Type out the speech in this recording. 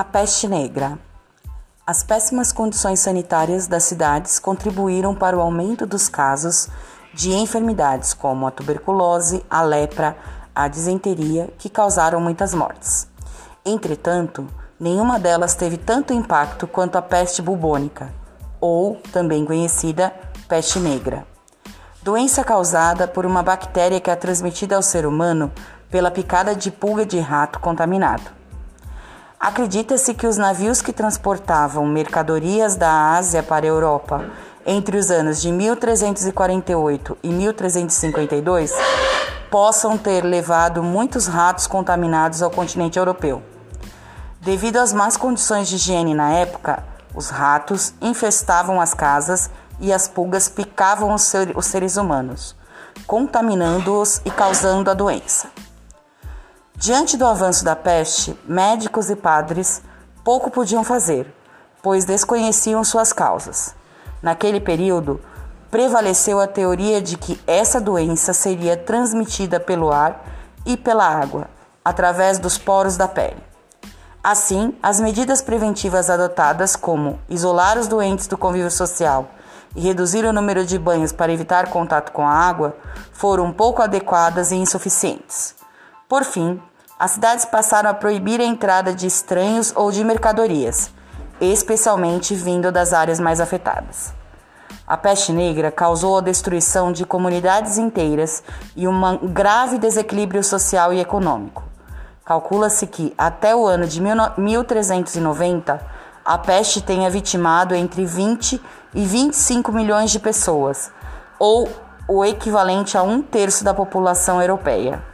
A peste negra. As péssimas condições sanitárias das cidades contribuíram para o aumento dos casos de enfermidades como a tuberculose, a lepra, a disenteria, que causaram muitas mortes. Entretanto, nenhuma delas teve tanto impacto quanto a peste bubônica, ou também conhecida peste negra. Doença causada por uma bactéria que é transmitida ao ser humano pela picada de pulga de rato contaminado. Acredita-se que os navios que transportavam mercadorias da Ásia para a Europa entre os anos de 1348 e 1352 possam ter levado muitos ratos contaminados ao continente europeu. Devido às más condições de higiene na época, os ratos infestavam as casas e as pulgas picavam os seres humanos, contaminando-os e causando a doença. Diante do avanço da peste, médicos e padres pouco podiam fazer, pois desconheciam suas causas. Naquele período, prevaleceu a teoria de que essa doença seria transmitida pelo ar e pela água, através dos poros da pele. Assim, as medidas preventivas adotadas, como isolar os doentes do convívio social e reduzir o número de banhos para evitar contato com a água, foram pouco adequadas e insuficientes. Por fim, as cidades passaram a proibir a entrada de estranhos ou de mercadorias, especialmente vindo das áreas mais afetadas. A peste negra causou a destruição de comunidades inteiras e um grave desequilíbrio social e econômico. Calcula-se que, até o ano de 1390, a peste tenha vitimado entre 20 e 25 milhões de pessoas, ou o equivalente a um terço da população europeia.